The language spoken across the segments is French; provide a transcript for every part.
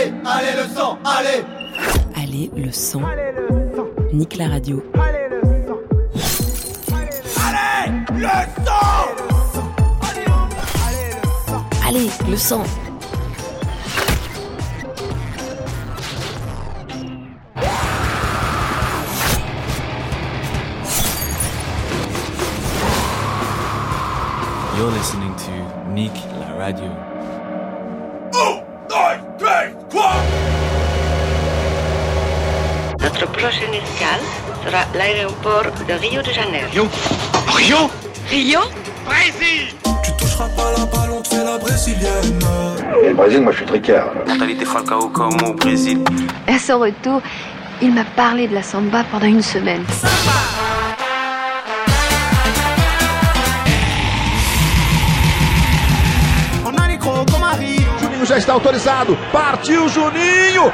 Allez, allez le sang, allez Allez le sang. Nique la radio. Allez le sang Allez le sang Allez le sang. You're listening to Nick La Radio. Sera l'aéroport de Rio de Janeiro. Rio? Rio? Tu toucheras pas la balle, on te fait la brésilienne. Et le Brésil, moi je suis tricard. Mentalité Falcao comme au Brésil. À son retour, il m'a parlé de la samba pendant une semaine. Juninho já está autorizado. Partiu Juninho!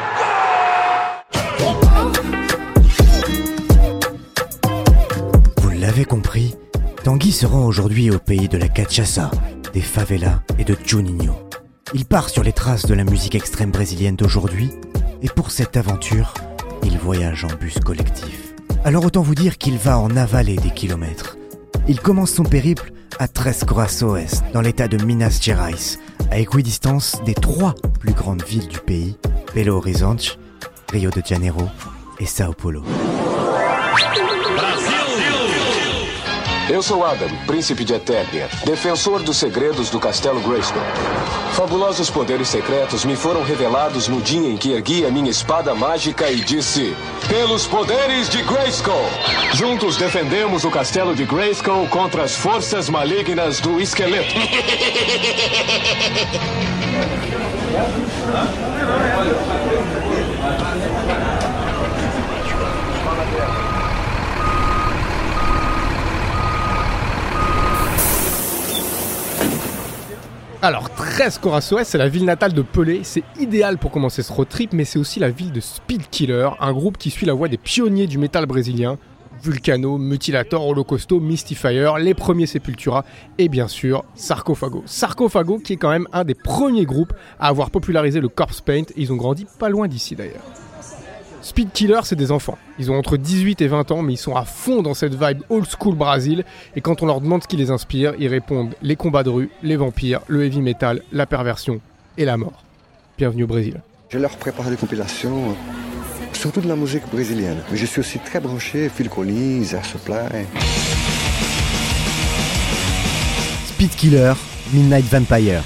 Tanguy se rend aujourd'hui au pays de la cachaça, des favelas et de Juninho. Il part sur les traces de la musique extrême brésilienne d'aujourd'hui, et pour cette aventure, il voyage en bus collectif. Alors autant vous dire qu'il va en avaler des kilomètres. Il commence son périple à Tres Corações, dans l'état de Minas Gerais, à équidistance des trois plus grandes villes du pays, Belo Horizonte, Rio de Janeiro et Sao Paulo. Eu sou Adam, príncipe de Eternia, defensor dos segredos do Castelo Grayskull. Fabulosos poderes secretos me foram revelados no dia em que ergui a minha espada mágica e disse: Pelos poderes de Grayskull! Juntos defendemos o Castelo de Grayskull contra as forças malignas do esqueleto. Alors, 13 Corações, c'est la ville natale de Pelé. C'est idéal pour commencer ce road trip, mais c'est aussi la ville de Speed Killer, un groupe qui suit la voie des pionniers du métal brésilien. Vulcano, Mutilator, Holocausto, Mystifier, les premiers Sepultura et bien sûr Sarcophago. Sarcophago qui est quand même un des premiers groupes à avoir popularisé le corpse paint. Ils ont grandi pas loin d'ici d'ailleurs. Speed Killer, c'est des enfants. Ils ont entre 18 et 20 ans, mais ils sont à fond dans cette vibe old school Brésil. Et quand on leur demande ce qui les inspire, ils répondent les combats de rue, les vampires, le heavy metal, la perversion et la mort. Bienvenue au Brésil. Je leur prépare des compilations, euh, surtout de la musique brésilienne. Mais je suis aussi très branché Phil Collins, Air Supply. Speed Killer, Midnight Vampire.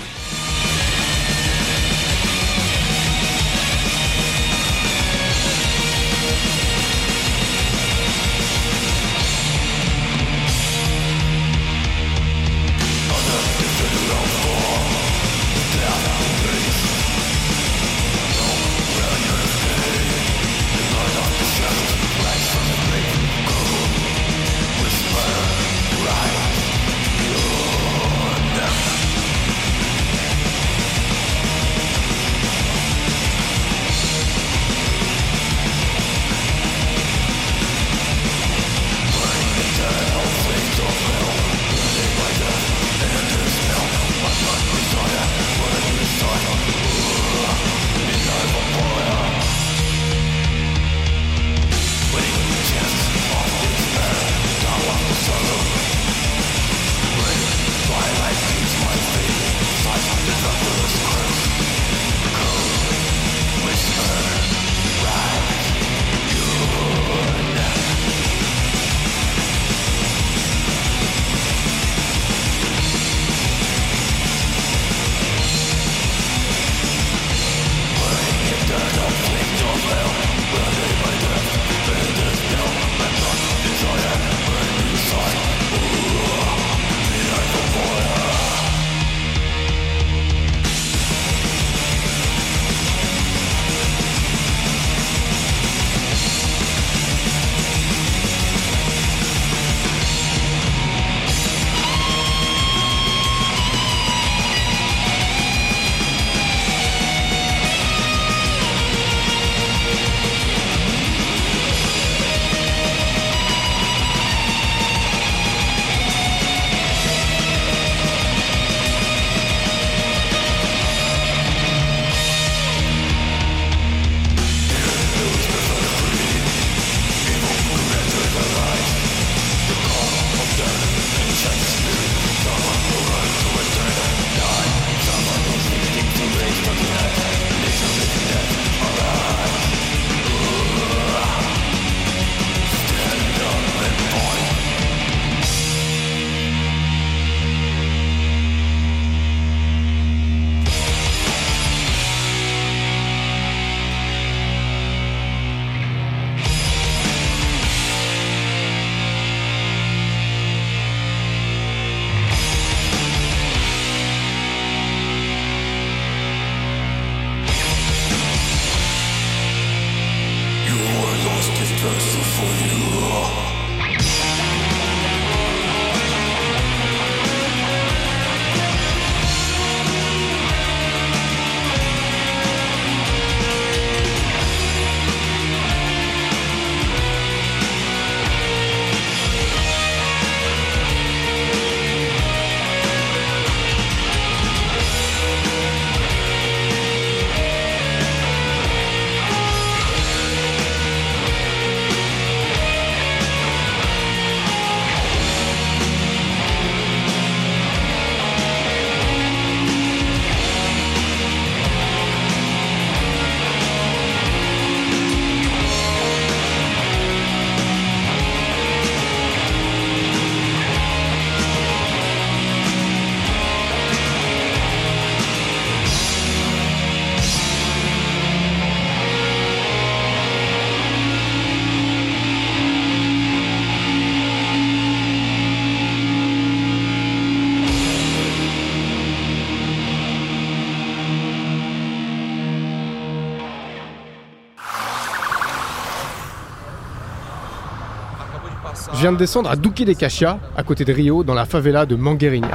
Je viens de descendre à Duque de Cacia, à côté de Rio, dans la favela de Mangueirinha.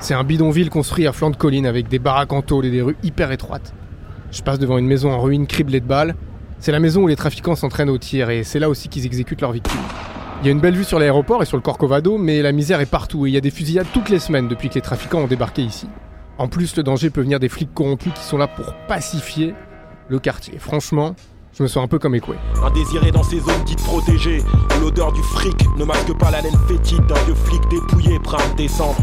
C'est un bidonville construit à flanc de colline avec des baraques en tôle et des rues hyper étroites. Je passe devant une maison en ruine criblée de balles. C'est la maison où les trafiquants s'entraînent au tir et c'est là aussi qu'ils exécutent leurs victimes. Il y a une belle vue sur l'aéroport et sur le Corcovado, mais la misère est partout et il y a des fusillades toutes les semaines depuis que les trafiquants ont débarqué ici. En plus, le danger peut venir des flics corrompus qui sont là pour pacifier le quartier. Franchement, je me sens un peu comme Ekwe. Indésiré dans ces zones dites protégées, l'odeur du fric ne masque pas la laine fétide d'un vieux flic dépouillé prêt à descendre.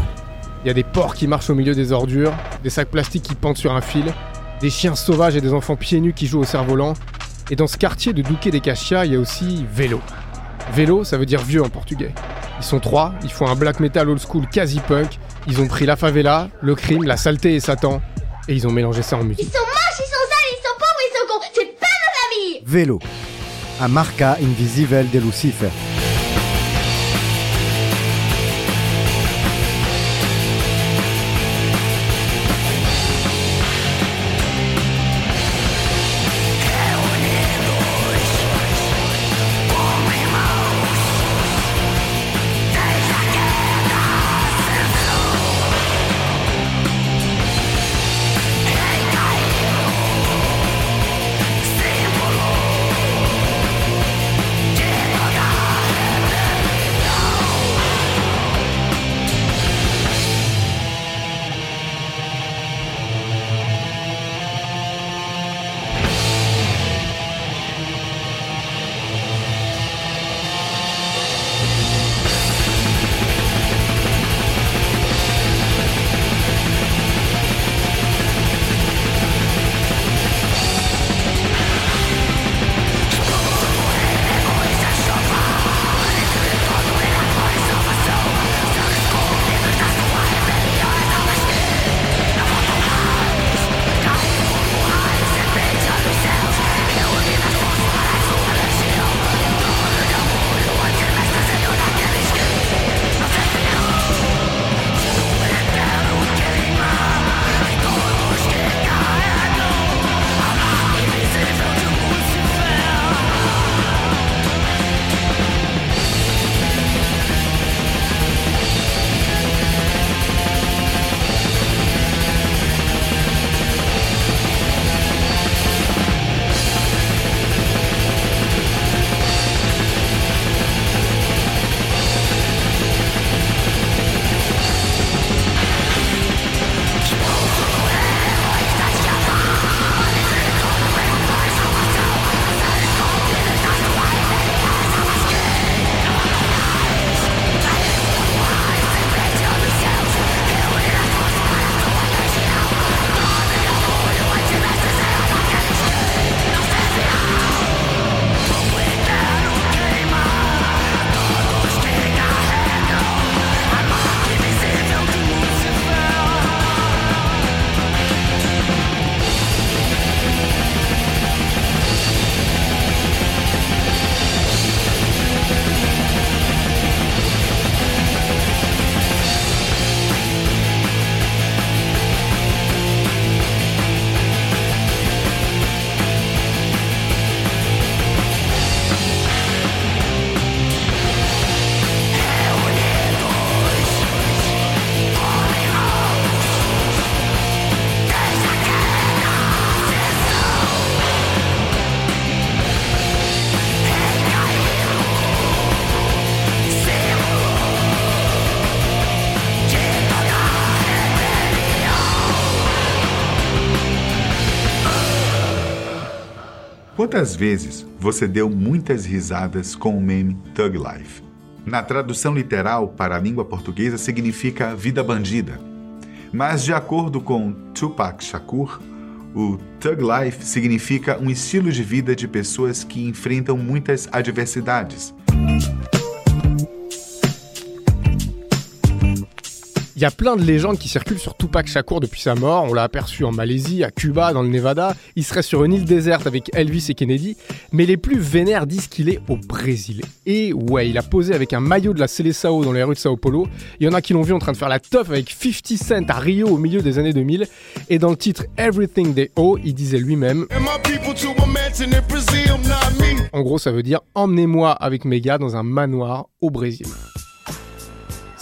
Il y a des porcs qui marchent au milieu des ordures, des sacs plastiques qui pendent sur un fil, des chiens sauvages et des enfants pieds nus qui jouent au cerf-volant. Et dans ce quartier de Duque des Cacia, il y a aussi vélo. Vélo, ça veut dire vieux en portugais. Ils sont trois, ils font un black metal old school quasi punk, ils ont pris la favela, le crime, la saleté et Satan, et ils ont mélangé ça en musique. Ils sont moches, ils sont sales, ils sont pauvres, ils sont cons. C'est pas nos amis Vélo. A marca invisível de Lucifer. Quantas vezes você deu muitas risadas com o meme Thug Life? Na tradução literal para a língua portuguesa significa vida bandida. Mas de acordo com Tupac Shakur, o Thug Life significa um estilo de vida de pessoas que enfrentam muitas adversidades. Y a plein de légendes qui circulent sur Tupac Shakur depuis sa mort. On l'a aperçu en Malaisie, à Cuba, dans le Nevada. Il serait sur une île déserte avec Elvis et Kennedy. Mais les plus vénères disent qu'il est au Brésil. Et ouais, il a posé avec un maillot de la Seleção dans les rues de Sao Paulo. Il y en a qui l'ont vu en train de faire la teuf avec 50 Cent à Rio au milieu des années 2000. Et dans le titre Everything They Owe, il disait lui-même En gros, ça veut dire Emmenez-moi avec mes gars dans un manoir au Brésil.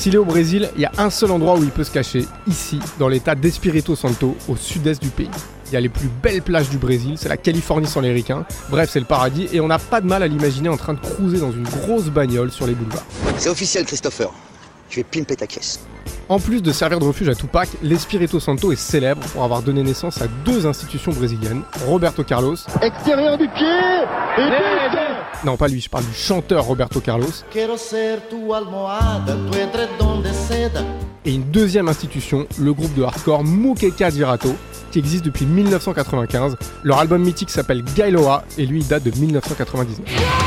S'il est au Brésil, il y a un seul endroit où il peut se cacher, ici, dans l'état d'Espirito Santo, au sud-est du pays. Il y a les plus belles plages du Brésil, c'est la Californie sans les ricains. Bref, c'est le paradis et on n'a pas de mal à l'imaginer en train de cruiser dans une grosse bagnole sur les boulevards. C'est officiel, Christopher. Je vais pimper ta caisse. En plus de servir de refuge à Tupac, l'Espirito Santo est célèbre pour avoir donné naissance à deux institutions brésiliennes, Roberto Carlos. Extérieur du pied et Non, pas lui, je parle du chanteur Roberto Carlos. Et une deuxième institution, le groupe de hardcore Muqueca Dirato, qui existe depuis 1995. Leur album mythique s'appelle Gailoa et lui il date de 1999.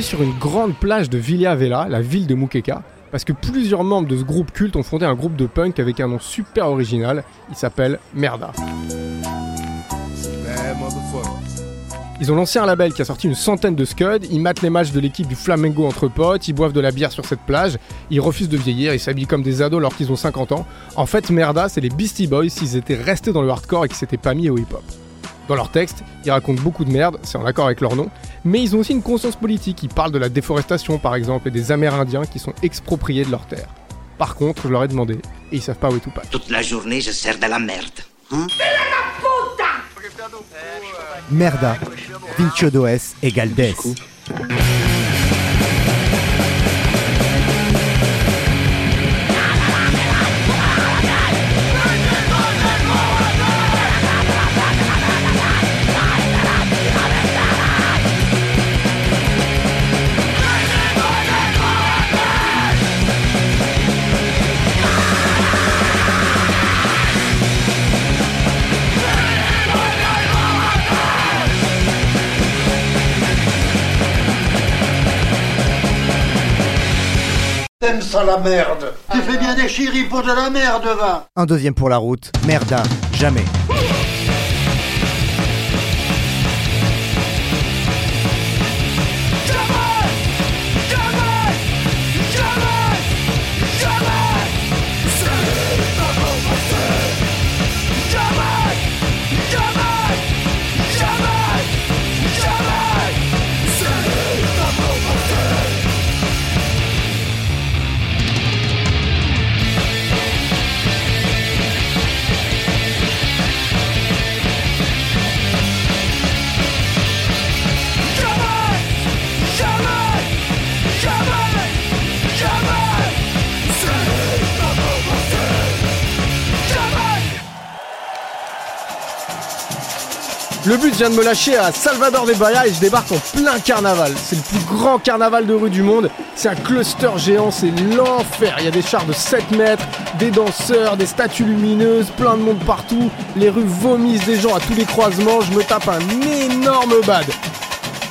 Sur une grande plage de Villa Vela, la ville de Muqueca, parce que plusieurs membres de ce groupe culte ont fondé un groupe de punk avec un nom super original. Il s'appelle Merda. Ils ont lancé un label qui a sorti une centaine de scuds, ils matent les matchs de l'équipe du Flamengo entre potes, ils boivent de la bière sur cette plage, ils refusent de vieillir, ils s'habillent comme des ados alors qu'ils ont 50 ans. En fait, Merda, c'est les Beastie Boys s'ils étaient restés dans le hardcore et qu'ils s'étaient pas mis au hip-hop. Dans leur texte, ils racontent beaucoup de merde, c'est en accord avec leur nom, mais ils ont aussi une conscience politique, ils parlent de la déforestation par exemple et des Amérindiens qui sont expropriés de leurs terres. Par contre, je leur ai demandé, et ils savent pas où est Tupac. Toute la journée, je sers de la merde. Hein Merda, Vincio Does égale Des. T'aimes ça la merde. Tu fais bien des chéris pour de la merde, va. Un deuxième pour la route, Merda, jamais. Le but vient de me lâcher à Salvador de Bahia et je débarque en plein carnaval. C'est le plus grand carnaval de rue du monde. C'est un cluster géant, c'est l'enfer. Il y a des chars de 7 mètres, des danseurs, des statues lumineuses, plein de monde partout. Les rues vomissent des gens à tous les croisements. Je me tape un énorme bad.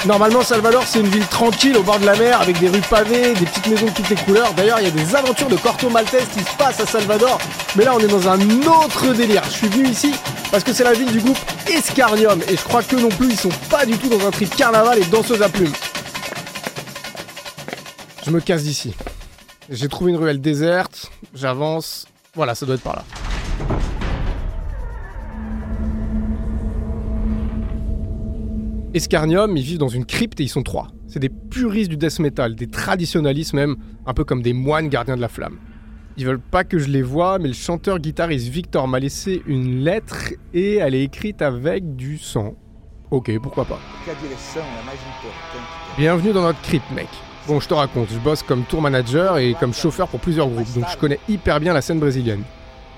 Normalement, Salvador, c'est une ville tranquille au bord de la mer avec des rues pavées, des petites maisons de toutes les couleurs. D'ailleurs, il y a des aventures de Corto Maltese qui se passent à Salvador. Mais là, on est dans un autre délire. Je suis venu ici parce que c'est la ville du groupe Escarnium. Et je crois que non plus, ils sont pas du tout dans un trip carnaval et danseuse à plumes. Je me casse d'ici. J'ai trouvé une ruelle déserte. J'avance. Voilà, ça doit être par là. Escarnium, ils vivent dans une crypte et ils sont trois. C'est des puristes du death metal, des traditionalistes même, un peu comme des moines gardiens de la flamme. Ils veulent pas que je les voie, mais le chanteur guitariste Victor m'a laissé une lettre et elle est écrite avec du sang. Ok, pourquoi pas. Bienvenue dans notre crypt, mec. Bon, je te raconte, je bosse comme tour manager et comme chauffeur pour plusieurs groupes, donc je connais hyper bien la scène brésilienne.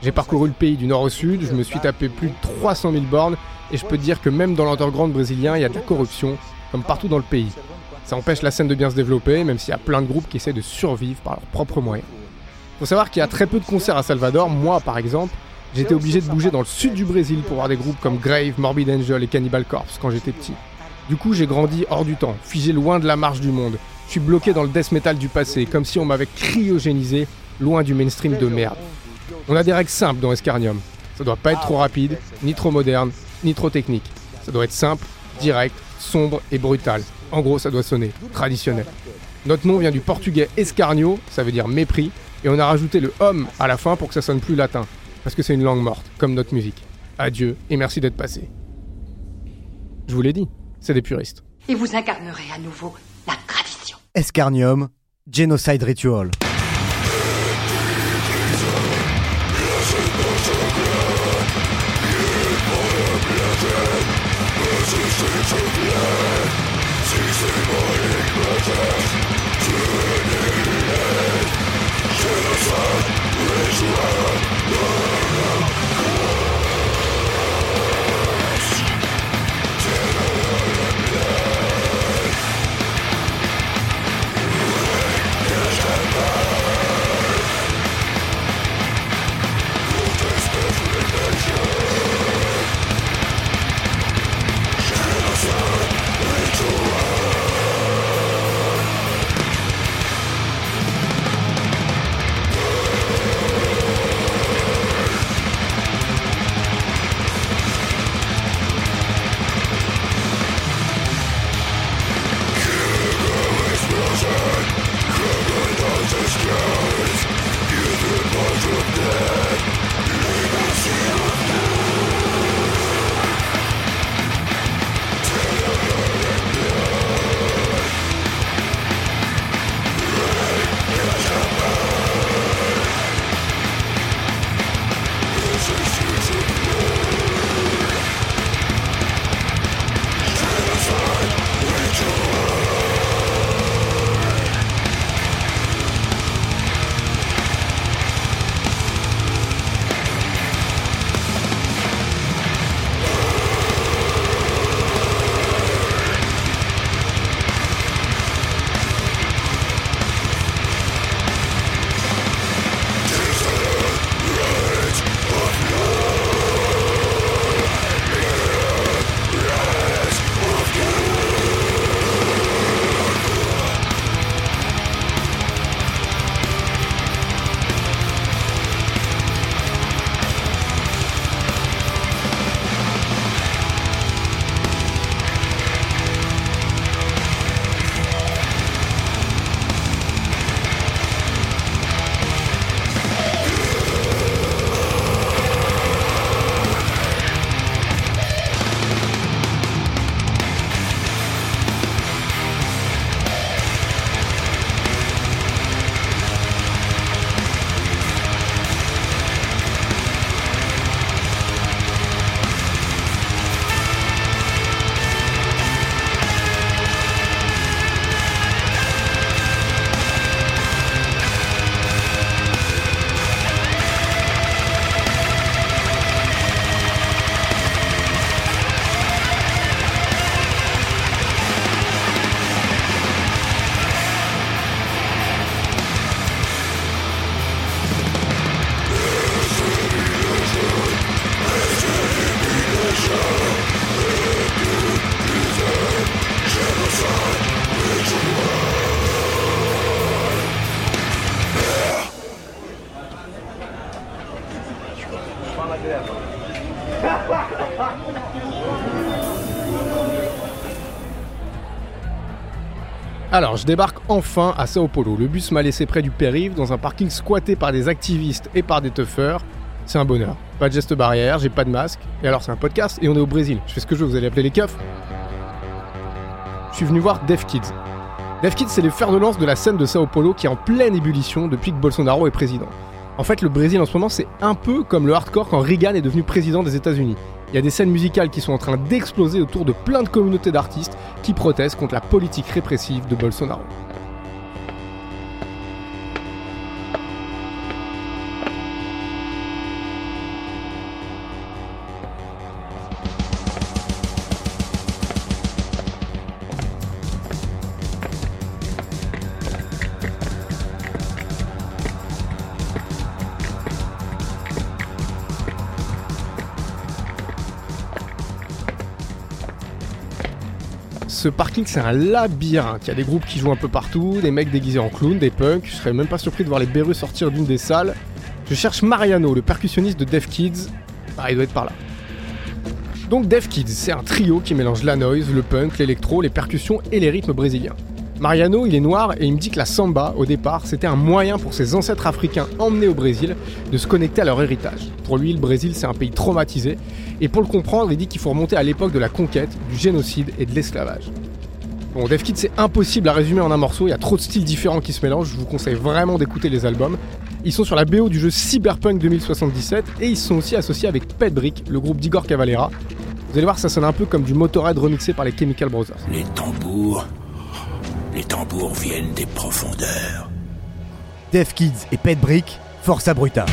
J'ai parcouru le pays du nord au sud, je me suis tapé plus de 300 000 bornes, et je peux dire que même dans l'underground brésilien, il y a de la corruption, comme partout dans le pays. Ça empêche la scène de bien se développer, même s'il y a plein de groupes qui essaient de survivre par leurs propres moyens. Faut savoir qu'il y a très peu de concerts à Salvador, moi par exemple, j'étais obligé de bouger dans le sud du Brésil pour voir des groupes comme Grave, Morbid Angel et Cannibal Corpse quand j'étais petit. Du coup, j'ai grandi hors du temps, figé loin de la marche du monde. Je suis bloqué dans le death metal du passé, comme si on m'avait cryogénisé loin du mainstream de merde. On a des règles simples dans Escarnium. Ça doit pas être trop rapide, ni trop moderne, ni trop technique. Ça doit être simple, direct, sombre et brutal. En gros, ça doit sonner traditionnel. Notre nom vient du portugais escarnio, ça veut dire mépris, et on a rajouté le homme à la fin pour que ça sonne plus latin, parce que c'est une langue morte, comme notre musique. Adieu et merci d'être passé. Je vous l'ai dit, c'est des puristes. Et vous incarnerez à nouveau la tradition. Escarnium, Genocide Ritual. Alors, je débarque enfin à Sao Paulo. Le bus m'a laissé près du périph', dans un parking squatté par des activistes et par des tuffeurs. C'est un bonheur. Pas de geste barrière, j'ai pas de masque. Et alors, c'est un podcast et on est au Brésil. Je fais ce que je veux, vous allez appeler les keufs. Je suis venu voir Def Kids. Def Kids, c'est les fers de lance de la scène de Sao Paulo qui est en pleine ébullition depuis que Bolsonaro est président. En fait, le Brésil en ce moment, c'est un peu comme le hardcore quand Reagan est devenu président des États-Unis. Il y a des scènes musicales qui sont en train d'exploser autour de plein de communautés d'artistes qui protestent contre la politique répressive de Bolsonaro. Ce parking, c'est un labyrinthe. Il y a des groupes qui jouent un peu partout, des mecs déguisés en clown, des punks. Je serais même pas surpris de voir les Berus sortir d'une des salles. Je cherche Mariano, le percussionniste de Def Kids. Ah, il doit être par là. Donc Def Kids, c'est un trio qui mélange la noise, le punk, l'électro, les percussions et les rythmes brésiliens. Mariano, il est noir et il me dit que la samba, au départ, c'était un moyen pour ses ancêtres africains emmenés au Brésil de se connecter à leur héritage. Pour lui, le Brésil, c'est un pays traumatisé, et pour le comprendre, il dit qu'il faut remonter à l'époque de la conquête, du génocide et de l'esclavage. Bon, Def Kid, c'est impossible à résumer en un morceau, il y a trop de styles différents qui se mélangent, je vous conseille vraiment d'écouter les albums. Ils sont sur la BO du jeu Cyberpunk 2077 et ils sont aussi associés avec Pet Brick, le groupe d'Igor Cavalera. Vous allez voir, ça sonne un peu comme du Motorhead remixé par les Chemical Brothers. Les tambours. Les tambours viennent des profondeurs. Def Kids et Pet Brick, Forza Bruta.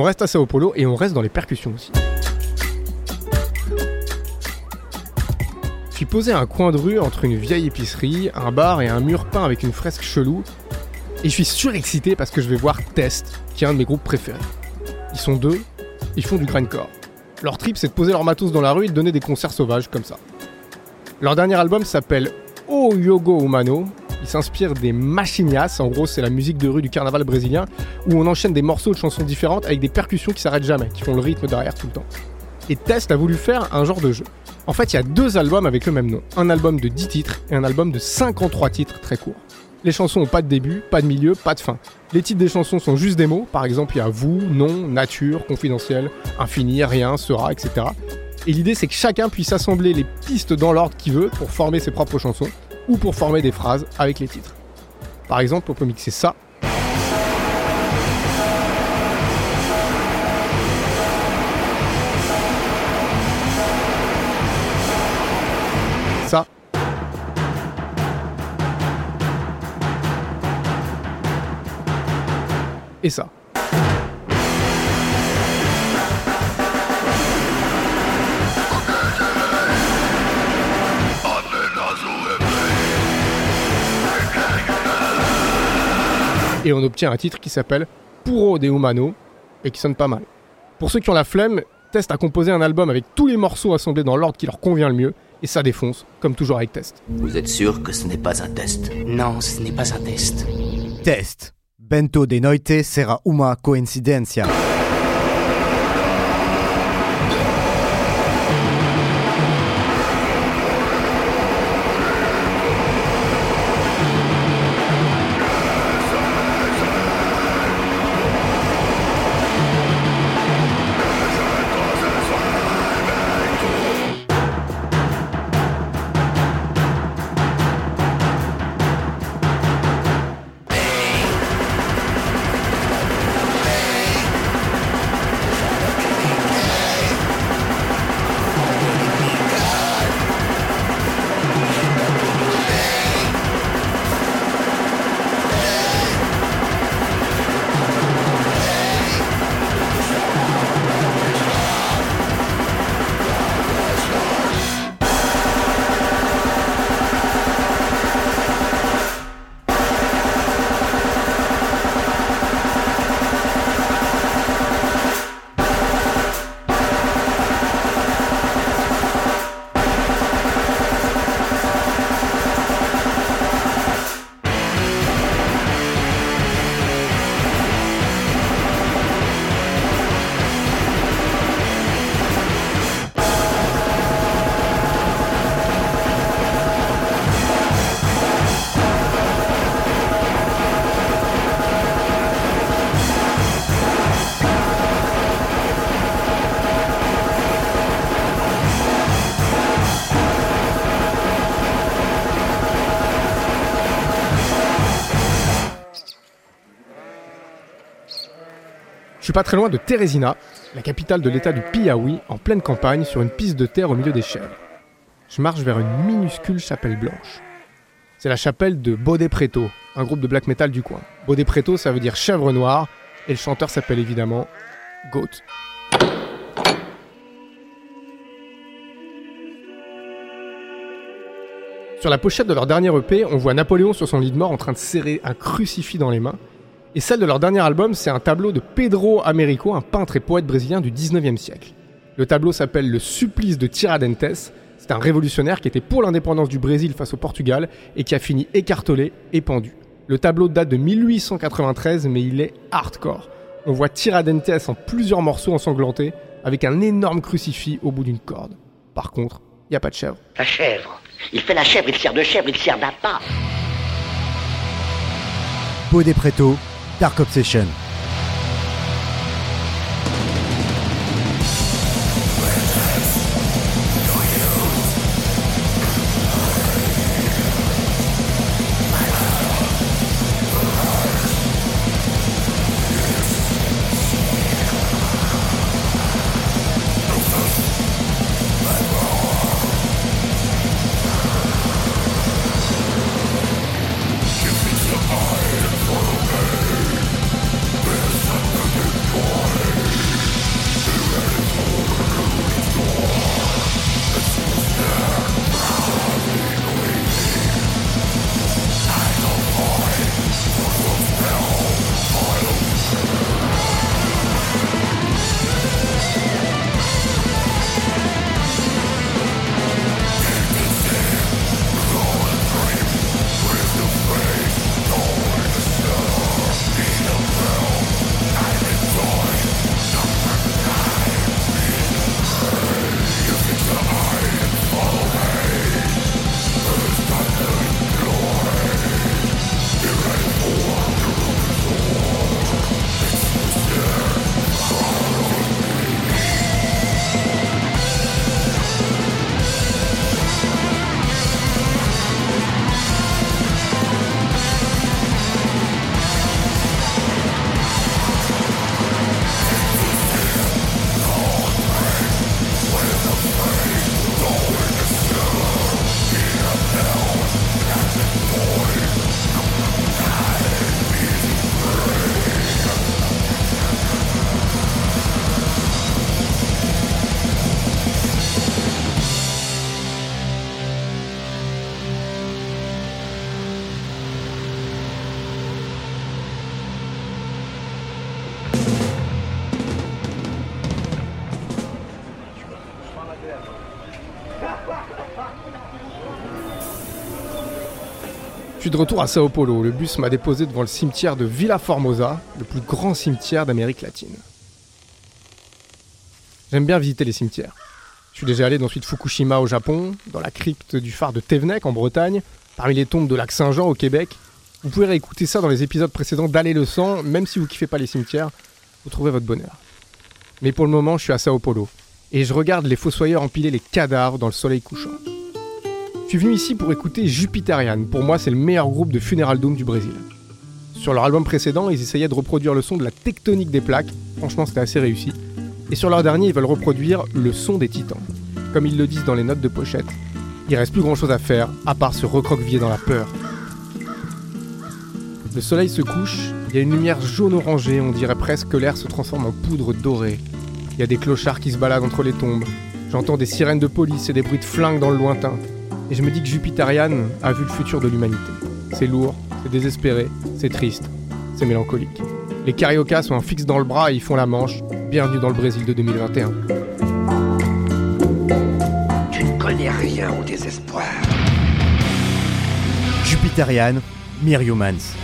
On reste à Sao Paulo et on reste dans les percussions aussi. Je suis posé à un coin de rue entre une vieille épicerie, un bar et un mur peint avec une fresque chelou. Et je suis surexcité parce que je vais voir Test, qui est un de mes groupes préférés. Ils sont deux, ils font du grindcore. Leur trip, c'est de poser leur matos dans la rue et de donner des concerts sauvages comme ça. Leur dernier album s'appelle O Yogo Humano. Il s'inspire des machinias, en gros c'est la musique de rue du carnaval brésilien, où on enchaîne des morceaux de chansons différentes avec des percussions qui s'arrêtent jamais, qui font le rythme derrière tout le temps. Et Test a voulu faire un genre de jeu. En fait, il y a deux albums avec le même nom. Un album de 10 titres et un album de 53 titres très courts. Les chansons ont pas de début, pas de milieu, pas de fin. Les titres des chansons sont juste des mots, par exemple il y a vous, non, nature, confidentiel, infini, rien, sera, etc. Et l'idée c'est que chacun puisse assembler les pistes dans l'ordre qu'il veut pour former ses propres chansons, ou pour former des phrases avec les titres. Par exemple, on peut mixer ça. Ça. Et ça. Et on obtient un titre qui s'appelle Puro de Humano et qui sonne pas mal. Pour ceux qui ont la flemme, Test a composé un album avec tous les morceaux assemblés dans l'ordre qui leur convient le mieux, et ça défonce, comme toujours avec Test. Vous êtes sûr que ce n'est pas un test? Non, ce n'est pas un test. Test. Bento de noite sera uma coincidencia. Je suis pas très loin de Teresina, la capitale de l'état du Piaoui, en pleine campagne, sur une piste de terre au milieu des chèvres. Je marche vers une minuscule chapelle blanche. C'est la chapelle de Bode Preto, un groupe de black metal du coin. Bode Preto, ça veut dire chèvre noire, et le chanteur s'appelle évidemment Goat. Sur la pochette de leur dernier EP, on voit Napoléon sur son lit de mort en train de serrer un crucifix dans les mains. Et celle de leur dernier album, c'est un tableau de Pedro Américo, un peintre et poète brésilien du 19e siècle. Le tableau s'appelle Le supplice de Tiradentes. C'est un révolutionnaire qui était pour l'indépendance du Brésil face au Portugal et qui a fini écartelé et pendu. Le tableau date de 1893, mais il est hardcore. On voit Tiradentes en plusieurs morceaux ensanglantés, avec un énorme crucifix au bout d'une corde. Par contre, il n'y a pas de chèvre. La chèvre. Il fait la chèvre, il sert de chèvre, il sert d'appât. Bode Preto, Dark Obsession. De retour à Sao Paulo. Le bus m'a déposé devant le cimetière de Villa Formosa, le plus grand cimetière d'Amérique latine. J'aime bien visiter les cimetières. Je suis déjà allé dans celui de Fukushima au Japon, dans la crypte du phare de Tevnek en Bretagne, parmi les tombes de lac Saint-Jean au Québec. Vous pouvez réécouter ça dans les épisodes précédents d'Aller le sang, même si vous kiffez pas les cimetières, vous trouverez votre bonheur. Mais pour le moment, je suis à Sao Paulo, et je regarde les fossoyeurs empiler les cadavres dans le soleil couchant. Je suis venu ici pour écouter Jupiterian. Pour moi, c'est le meilleur groupe de Funeral Doom du Brésil. Sur leur album précédent, ils essayaient de reproduire le son de la tectonique des plaques. Franchement, c'était assez réussi. Et sur leur dernier, ils veulent reproduire le son des titans. Comme ils le disent dans les notes de pochette. Il reste plus grand chose à faire, à part se recroqueviller dans la peur. Le soleil se couche, il y a une lumière jaune orangée, on dirait presque que l'air se transforme en poudre dorée. Il y a des clochards qui se baladent entre les tombes. J'entends des sirènes de police et des bruits de flingues dans le lointain. Et je me dis que Jupiterian a vu le futur de l'humanité. C'est lourd, c'est désespéré, c'est triste, c'est mélancolique. Les cariocas sont un fixe dans le bras et ils font la manche. Bienvenue dans le Brésil de 2021. Tu ne connais rien au désespoir. Jupiterian, Myriomans.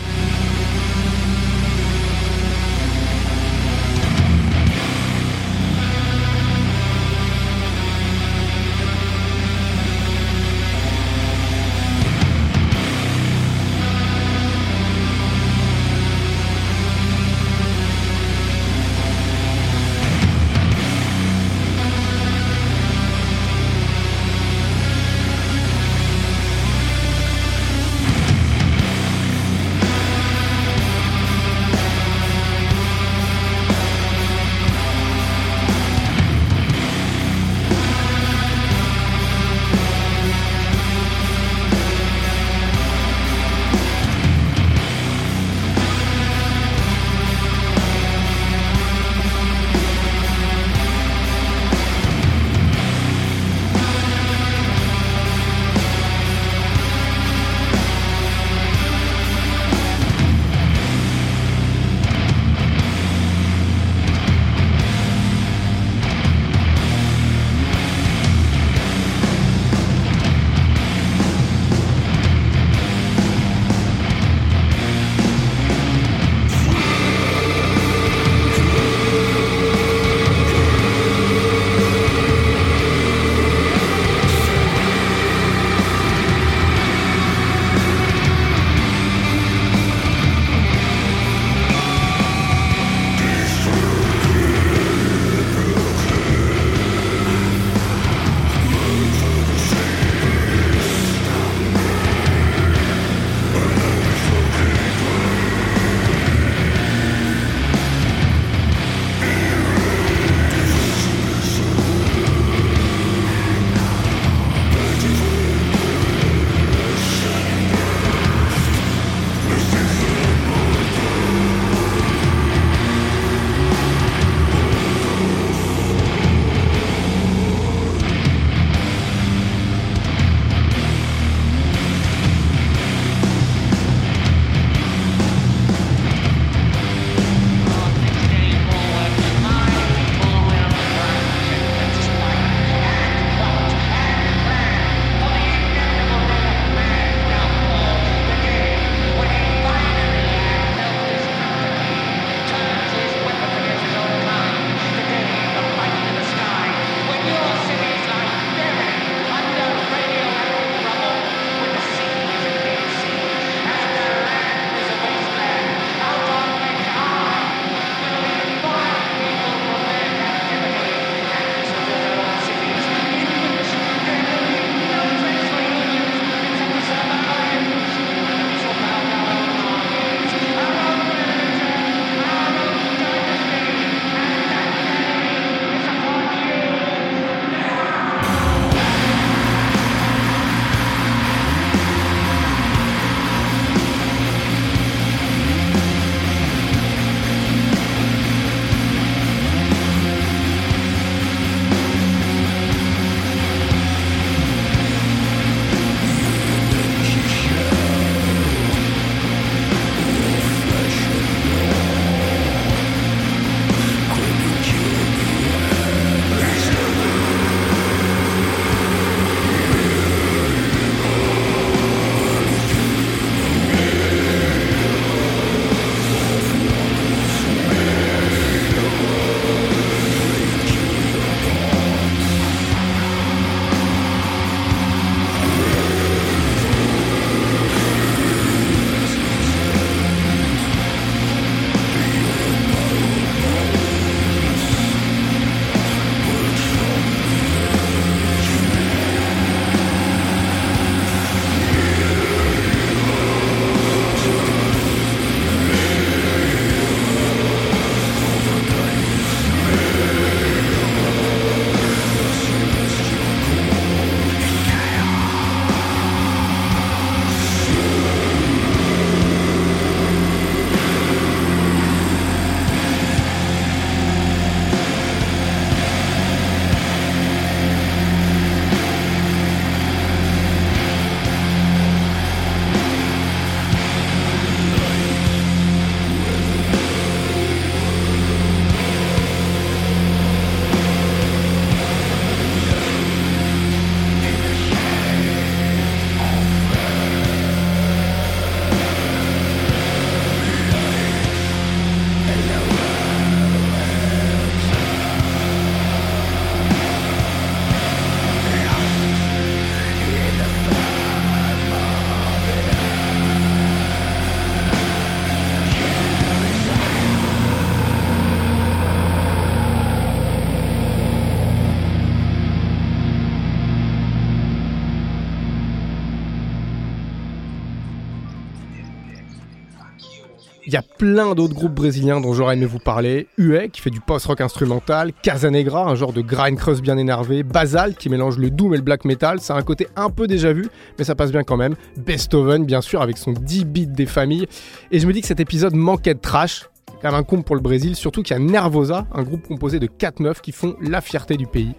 Il y a plein d'autres groupes brésiliens dont j'aurais aimé vous parler. UE qui fait du post-rock instrumental, Casanegra, un genre de grind crust bien énervé, Basal qui mélange le doom et le black metal, ça a un côté un peu déjà vu, mais ça passe bien quand même. Beethoven bien sûr avec son 10 beats des familles. Et je me dis que cet épisode manquait de trash, quand même un comble pour le Brésil, surtout qu'il y a Nervosa, un groupe composé de 4 meufs qui font la fierté du pays.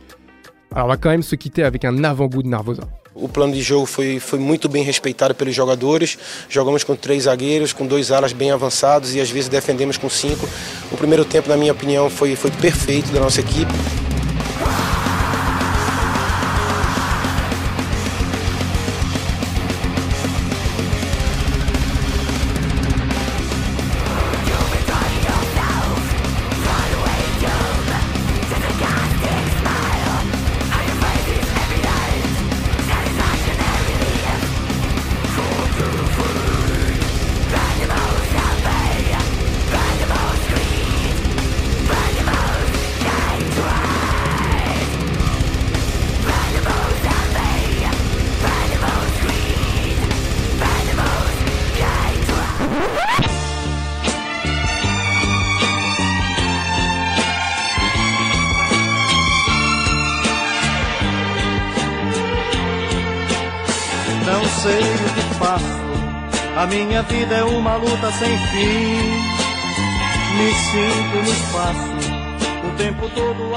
Alors on va quand même se quitter avec un avant-goût de Nervosa. O plano de jogo foi, foi muito bem respeitado pelos jogadores. Jogamos com três zagueiros, com dois alas bem avançados e às vezes defendemos com cinco. O primeiro tempo, na minha opinião, foi, foi perfeito da nossa equipe.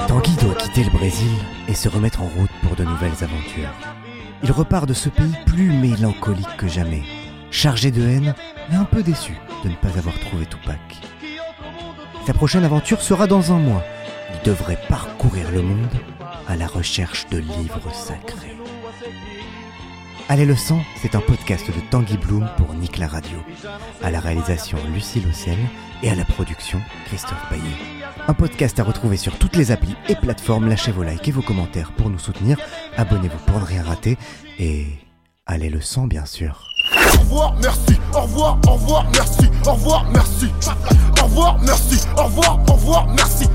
Tanguy doit quitter le Brésil et se remettre en route pour de nouvelles aventures. Il repart de ce pays plus mélancolique que jamais, chargé de haine et un peu déçu de ne pas avoir trouvé Tupac. Sa prochaine aventure sera dans un mois. Il devrait parcourir le monde à la recherche de livres sacrés. Allez le sang, c'est un podcast de Tanguy Bloom pour Nick la Radio. À la réalisation Lucie Lossel et à la production Christophe Payet. Un podcast à retrouver sur toutes les applis et plateformes. Lâchez vos likes et vos commentaires pour nous soutenir. Abonnez-vous pour ne rien rater. Et allez le sang, bien sûr. Au revoir, merci, au revoir, au revoir, merci, au revoir, merci. Au revoir, merci, au revoir, au revoir, merci.